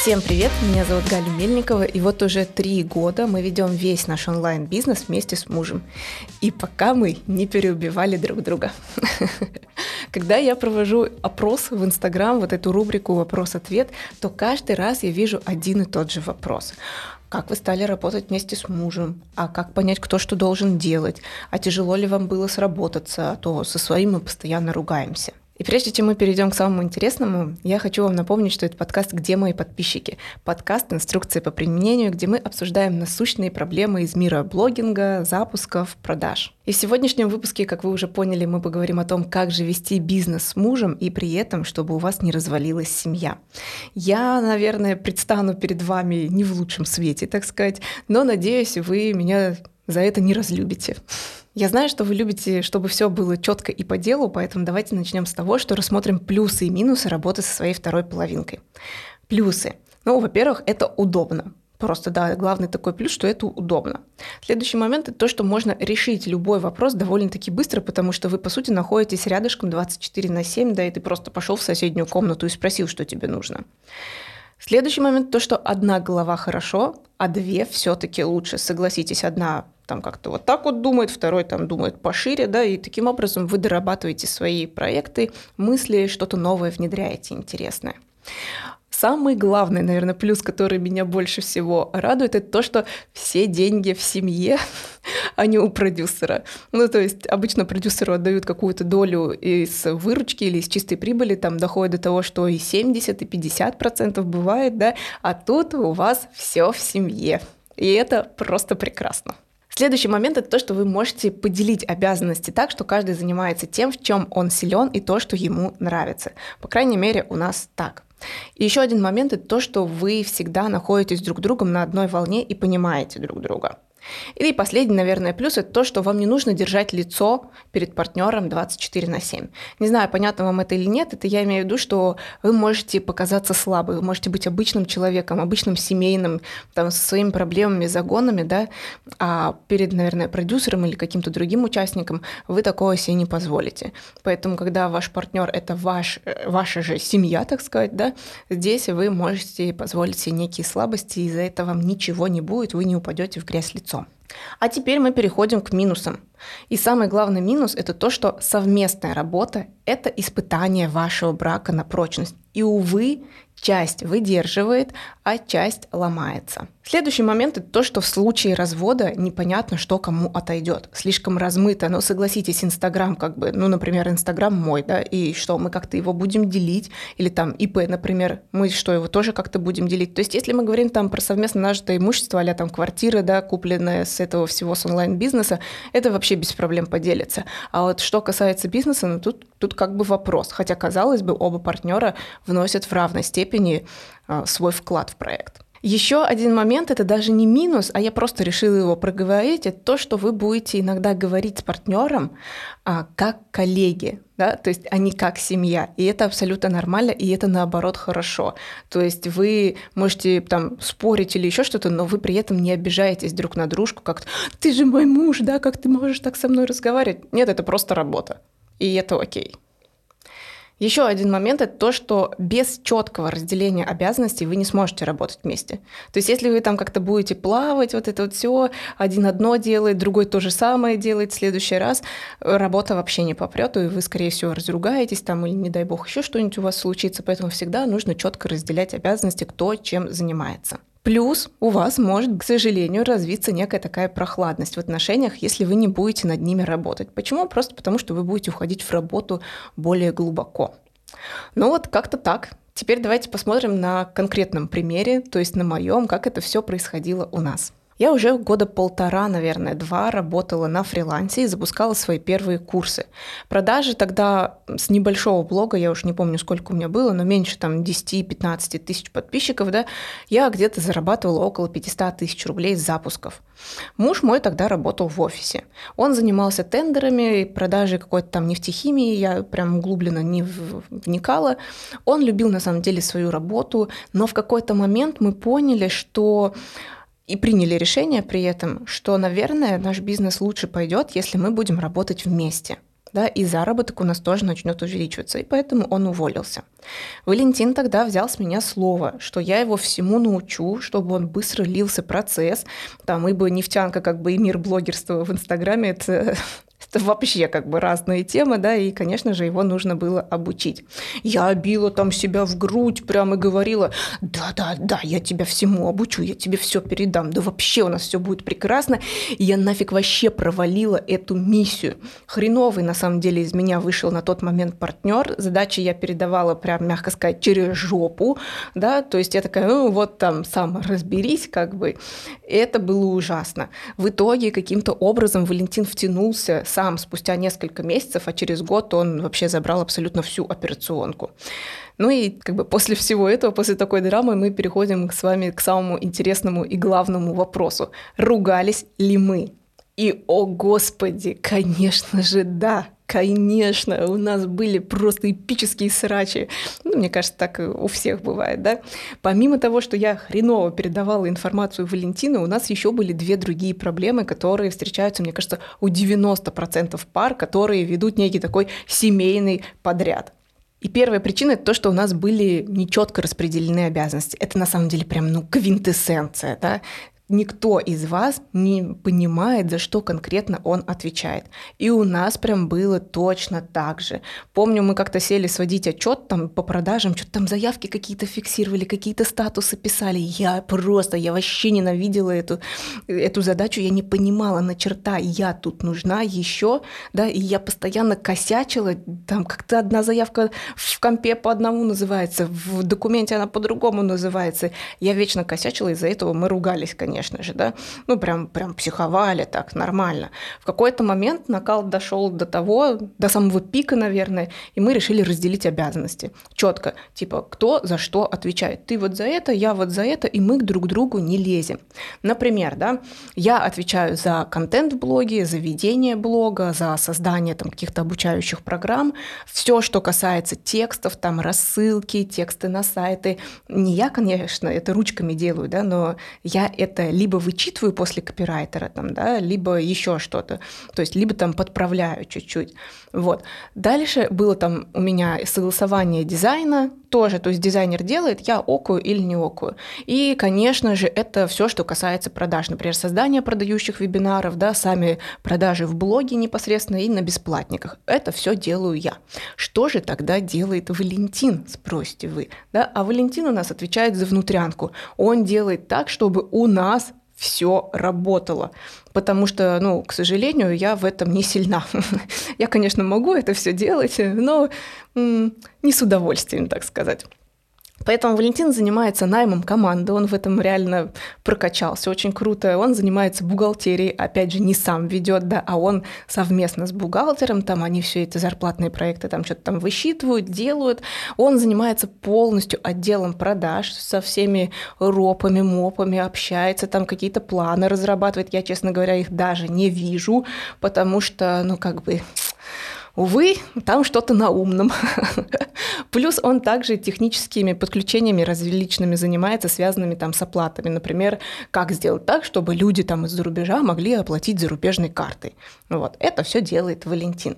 Всем привет, меня зовут Галя Мельникова, и вот уже три года мы ведем весь наш онлайн-бизнес вместе с мужем. И пока мы не переубивали друг друга. Когда я провожу опрос в Инстаграм, вот эту рубрику «Вопрос-ответ», то каждый раз я вижу один и тот же вопрос как вы стали работать вместе с мужем, а как понять, кто что должен делать, а тяжело ли вам было сработаться, а то со своим мы постоянно ругаемся. И прежде чем мы перейдем к самому интересному, я хочу вам напомнить, что это подкаст «Где мои подписчики?» Подкаст «Инструкции по применению», где мы обсуждаем насущные проблемы из мира блогинга, запусков, продаж. И в сегодняшнем выпуске, как вы уже поняли, мы поговорим о том, как же вести бизнес с мужем и при этом, чтобы у вас не развалилась семья. Я, наверное, предстану перед вами не в лучшем свете, так сказать, но надеюсь, вы меня за это не разлюбите. Я знаю, что вы любите, чтобы все было четко и по делу, поэтому давайте начнем с того, что рассмотрим плюсы и минусы работы со своей второй половинкой. Плюсы. Ну, во-первых, это удобно. Просто, да, главный такой плюс, что это удобно. Следующий момент – это то, что можно решить любой вопрос довольно-таки быстро, потому что вы, по сути, находитесь рядышком 24 на 7, да, и ты просто пошел в соседнюю комнату и спросил, что тебе нужно. Следующий момент – то, что одна голова хорошо, а две все-таки лучше. Согласитесь, одна там как-то вот так вот думает, второй там думает пошире, да, и таким образом вы дорабатываете свои проекты, мысли, что-то новое внедряете интересное. Самый главный, наверное, плюс, который меня больше всего радует, это то, что все деньги в семье, а не у продюсера. Ну, то есть обычно продюсеру отдают какую-то долю из выручки или из чистой прибыли, там доходит до того, что и 70, и 50 процентов бывает, да, а тут у вас все в семье. И это просто прекрасно. Следующий момент это то, что вы можете поделить обязанности так, что каждый занимается тем, в чем он силен и то, что ему нравится. По крайней мере, у нас так. И еще один момент это то, что вы всегда находитесь друг другом на одной волне и понимаете друг друга. И последний, наверное, плюс – это то, что вам не нужно держать лицо перед партнером 24 на 7. Не знаю, понятно вам это или нет, это я имею в виду, что вы можете показаться слабым, вы можете быть обычным человеком, обычным семейным, там, со своими проблемами, загонами, да, а перед, наверное, продюсером или каким-то другим участником вы такого себе не позволите. Поэтому, когда ваш партнер – это ваш, э, ваша же семья, так сказать, да, здесь вы можете позволить себе некие слабости, и из-за этого вам ничего не будет, вы не упадете в грязь лицом. А теперь мы переходим к минусам. И самый главный минус – это то, что совместная работа – это испытание вашего брака на прочность. И, увы, часть выдерживает, а часть ломается. Следующий момент – это то, что в случае развода непонятно, что кому отойдет. Слишком размыто. Но согласитесь, Инстаграм как бы, ну, например, Инстаграм мой, да, и что, мы как-то его будем делить? Или там ИП, например, мы что, его тоже как-то будем делить? То есть если мы говорим там про совместно нажитое имущество, а там квартиры, да, купленные с этого всего с онлайн-бизнеса, это вообще без проблем поделится. А вот что касается бизнеса, ну, тут, тут как бы вопрос. Хотя, казалось бы, оба партнера вносят в равной степени а, свой вклад в проект. Еще один момент, это даже не минус, а я просто решила его проговорить, это то, что вы будете иногда говорить с партнером а, как коллеги, да, то есть они как семья, и это абсолютно нормально, и это наоборот хорошо. То есть вы можете там спорить или еще что-то, но вы при этом не обижаетесь друг на дружку, как ты же мой муж, да, как ты можешь так со мной разговаривать? Нет, это просто работа, и это окей. Еще один момент – это то, что без четкого разделения обязанностей вы не сможете работать вместе. То есть если вы там как-то будете плавать, вот это вот все, один одно делает, другой то же самое делает в следующий раз, работа вообще не попрет, и вы, скорее всего, разругаетесь там, или, не дай бог, еще что-нибудь у вас случится. Поэтому всегда нужно четко разделять обязанности, кто чем занимается. Плюс у вас может, к сожалению, развиться некая такая прохладность в отношениях, если вы не будете над ними работать. Почему? Просто потому, что вы будете уходить в работу более глубоко. Ну вот как-то так. Теперь давайте посмотрим на конкретном примере, то есть на моем, как это все происходило у нас. Я уже года полтора, наверное, два работала на фрилансе и запускала свои первые курсы. Продажи тогда с небольшого блога, я уж не помню, сколько у меня было, но меньше там 10-15 тысяч подписчиков, да, я где-то зарабатывала около 500 тысяч рублей с запусков. Муж мой тогда работал в офисе. Он занимался тендерами, продажей какой-то там нефтехимии, я прям углубленно не вникала. Он любил на самом деле свою работу, но в какой-то момент мы поняли, что и приняли решение при этом, что, наверное, наш бизнес лучше пойдет, если мы будем работать вместе. да, и заработок у нас тоже начнет увеличиваться, и поэтому он уволился. Валентин тогда взял с меня слово, что я его всему научу, чтобы он быстро лился процесс, там, ибо нефтянка, как бы и мир блогерства в Инстаграме, это это вообще как бы разные темы, да, и, конечно же, его нужно было обучить. Я била там себя в грудь прямо и говорила, да-да-да, я тебя всему обучу, я тебе все передам, да вообще у нас все будет прекрасно. И я нафиг вообще провалила эту миссию. Хреновый, на самом деле, из меня вышел на тот момент партнер. Задачи я передавала прям, мягко сказать, через жопу, да, то есть я такая, ну вот там сам разберись, как бы. Это было ужасно. В итоге каким-то образом Валентин втянулся, сам спустя несколько месяцев, а через год он вообще забрал абсолютно всю операционку. Ну и как бы после всего этого, после такой драмы мы переходим с вами к самому интересному и главному вопросу. Ругались ли мы? И, о господи, конечно же, да. Конечно, у нас были просто эпические срачи. Ну, мне кажется, так у всех бывает, да? Помимо того, что я хреново передавала информацию Валентину, у нас еще были две другие проблемы, которые встречаются, мне кажется, у 90% пар, которые ведут некий такой семейный подряд. И первая причина – это то, что у нас были нечетко распределены обязанности. Это на самом деле прям ну, квинтэссенция. Да? Никто из вас не понимает, за что конкретно он отвечает. И у нас прям было точно так же. Помню, мы как-то сели сводить отчет там по продажам, что-то там заявки какие-то фиксировали, какие-то статусы писали. Я просто, я вообще ненавидела эту, эту задачу, я не понимала на черта, я тут нужна еще, да, и я постоянно косячила, там как-то одна заявка в компе по одному называется, в документе она по-другому называется. Я вечно косячила, из-за этого мы ругались, конечно конечно же, да, ну прям, прям психовали так, нормально. В какой-то момент накал дошел до того, до самого пика, наверное, и мы решили разделить обязанности. Четко, типа, кто за что отвечает. Ты вот за это, я вот за это, и мы друг к другу не лезем. Например, да, я отвечаю за контент в блоге, за ведение блога, за создание там каких-то обучающих программ, все, что касается текстов, там рассылки, тексты на сайты. Не я, конечно, это ручками делаю, да, но я это либо вычитываю после копирайтера, там, да, либо еще что-то. То есть либо там подправляю чуть-чуть. Вот. Дальше было там у меня согласование дизайна тоже, то есть дизайнер делает, я окую или не окую. И, конечно же, это все, что касается продаж. Например, создание продающих вебинаров, да, сами продажи в блоге непосредственно и на бесплатниках. Это все делаю я. Что же тогда делает Валентин, спросите вы? Да? А Валентин у нас отвечает за внутрянку. Он делает так, чтобы у нас все работало. Потому что, ну, к сожалению, я в этом не сильна. я, конечно, могу это все делать, но не с удовольствием, так сказать. Поэтому Валентин занимается наймом команды, он в этом реально прокачался очень круто. Он занимается бухгалтерией, опять же, не сам ведет, да, а он совместно с бухгалтером, там они все эти зарплатные проекты там что-то там высчитывают, делают. Он занимается полностью отделом продаж, со всеми ропами, мопами общается, там какие-то планы разрабатывает. Я, честно говоря, их даже не вижу, потому что, ну, как бы Увы, там что-то на умном. Плюс он также техническими подключениями различными занимается, связанными там с оплатами. Например, как сделать так, чтобы люди там из-за рубежа могли оплатить зарубежной картой. Вот. Это все делает Валентин.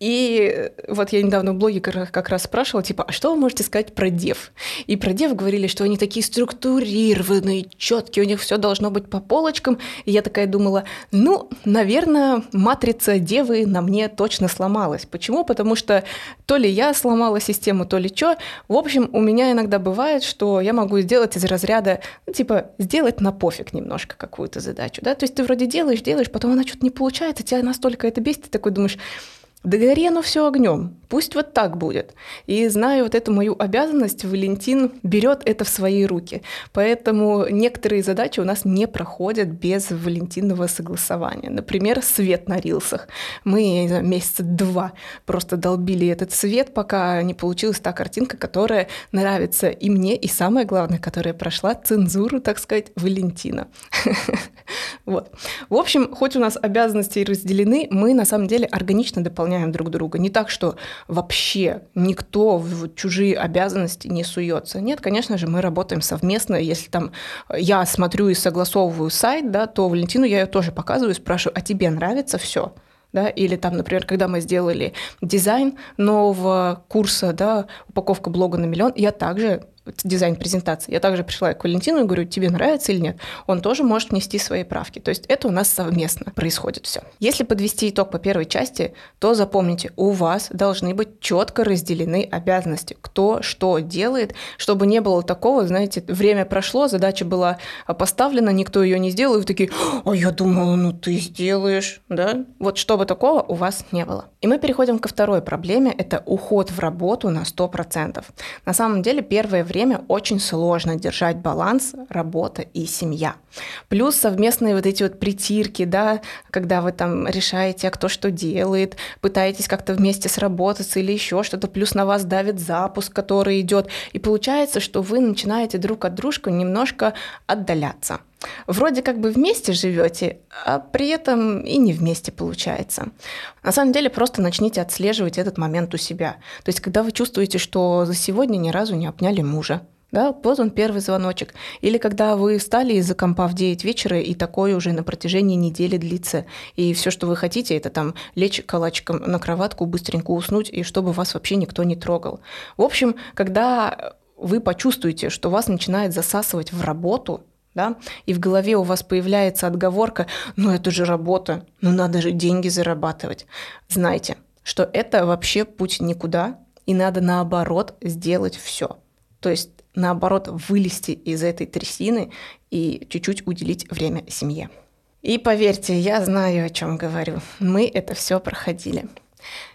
И вот я недавно в блоге как раз спрашивала, типа, а что вы можете сказать про дев? И про дев говорили, что они такие структурированные, четкие, у них все должно быть по полочкам. И я такая думала, ну, наверное, матрица девы на мне точно сломалась сломалась. Почему? Потому что то ли я сломала систему, то ли что. В общем, у меня иногда бывает, что я могу сделать из разряда, ну, типа, сделать на пофиг немножко какую-то задачу, да, то есть ты вроде делаешь, делаешь, потом она что-то не получается, тебя настолько это бесит, ты такой думаешь, да гори оно все огнем, пусть вот так будет. И зная вот эту мою обязанность, Валентин берет это в свои руки. Поэтому некоторые задачи у нас не проходят без Валентинного согласования. Например, свет на рилсах. Мы знаю, месяца два просто долбили этот свет, пока не получилась та картинка, которая нравится и мне, и самое главное, которая прошла цензуру, так сказать, Валентина. Вот. В общем, хоть у нас обязанности разделены, мы на самом деле органично дополняем выполняем друг друга. Не так, что вообще никто в чужие обязанности не суется. Нет, конечно же, мы работаем совместно. Если там я смотрю и согласовываю сайт, да, то Валентину я ее тоже показываю, спрашиваю, а тебе нравится все? да, или там, например, когда мы сделали дизайн нового курса, да, упаковка блога на миллион, я также дизайн презентации. Я также пришла к Валентину и говорю, тебе нравится или нет. Он тоже может внести свои правки. То есть это у нас совместно происходит все. Если подвести итог по первой части, то запомните, у вас должны быть четко разделены обязанности, кто что делает, чтобы не было такого, знаете, время прошло, задача была поставлена, никто ее не сделал, и вы такие, а я думала, ну ты сделаешь, да? Вот чтобы такого у вас не было. И мы переходим ко второй проблеме, это уход в работу на 100%. На самом деле первое время очень сложно держать баланс работа и семья. Плюс совместные вот эти вот притирки, да, когда вы там решаете, а кто что делает, пытаетесь как-то вместе сработаться или еще что-то, плюс на вас давит запуск, который идет, и получается, что вы начинаете друг от дружки немножко отдаляться. Вроде как бы вместе живете, а при этом и не вместе получается. На самом деле просто начните отслеживать этот момент у себя. То есть когда вы чувствуете, что за сегодня ни разу не обняли мужа, да, вот он первый звоночек. Или когда вы встали из-за компа в 9 вечера, и такое уже на протяжении недели длится. И все, что вы хотите, это там лечь калачиком на кроватку, быстренько уснуть, и чтобы вас вообще никто не трогал. В общем, когда вы почувствуете, что вас начинает засасывать в работу, да, и в голове у вас появляется отговорка, ну это же работа, ну надо же деньги зарабатывать. Знайте, что это вообще путь никуда, и надо наоборот сделать все. То есть наоборот вылезти из этой трясины и чуть-чуть уделить время семье. И поверьте, я знаю, о чем говорю. Мы это все проходили.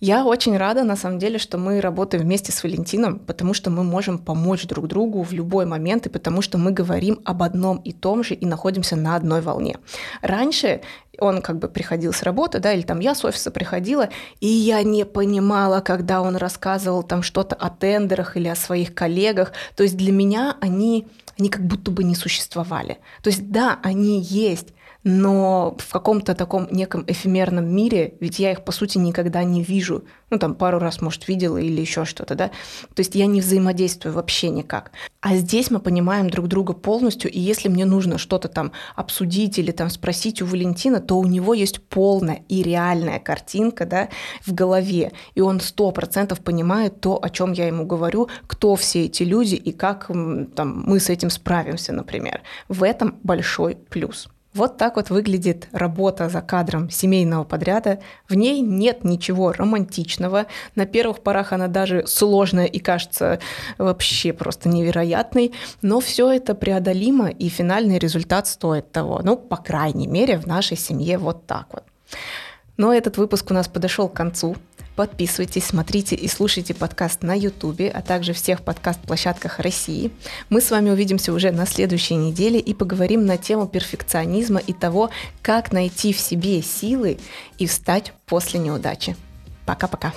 Я очень рада, на самом деле, что мы работаем вместе с Валентином, потому что мы можем помочь друг другу в любой момент, и потому что мы говорим об одном и том же и находимся на одной волне. Раньше он как бы приходил с работы, да, или там я с офиса приходила, и я не понимала, когда он рассказывал там что-то о тендерах или о своих коллегах. То есть для меня они, они как будто бы не существовали. То есть да, они есть, но в каком-то таком неком эфемерном мире, ведь я их, по сути, никогда не вижу. Ну, там, пару раз, может, видела или еще что-то, да. То есть я не взаимодействую вообще никак. А здесь мы понимаем друг друга полностью, и если мне нужно что-то там обсудить или там спросить у Валентина, то у него есть полная и реальная картинка, да, в голове, и он сто процентов понимает то, о чем я ему говорю, кто все эти люди и как там, мы с этим справимся, например. В этом большой плюс. Вот так вот выглядит работа за кадром семейного подряда. В ней нет ничего романтичного. На первых порах она даже сложная и кажется вообще просто невероятной. Но все это преодолимо, и финальный результат стоит того. Ну, по крайней мере, в нашей семье вот так вот. Но этот выпуск у нас подошел к концу. Подписывайтесь, смотрите и слушайте подкаст на YouTube, а также всех подкаст-площадках России. Мы с вами увидимся уже на следующей неделе и поговорим на тему перфекционизма и того, как найти в себе силы и встать после неудачи. Пока-пока.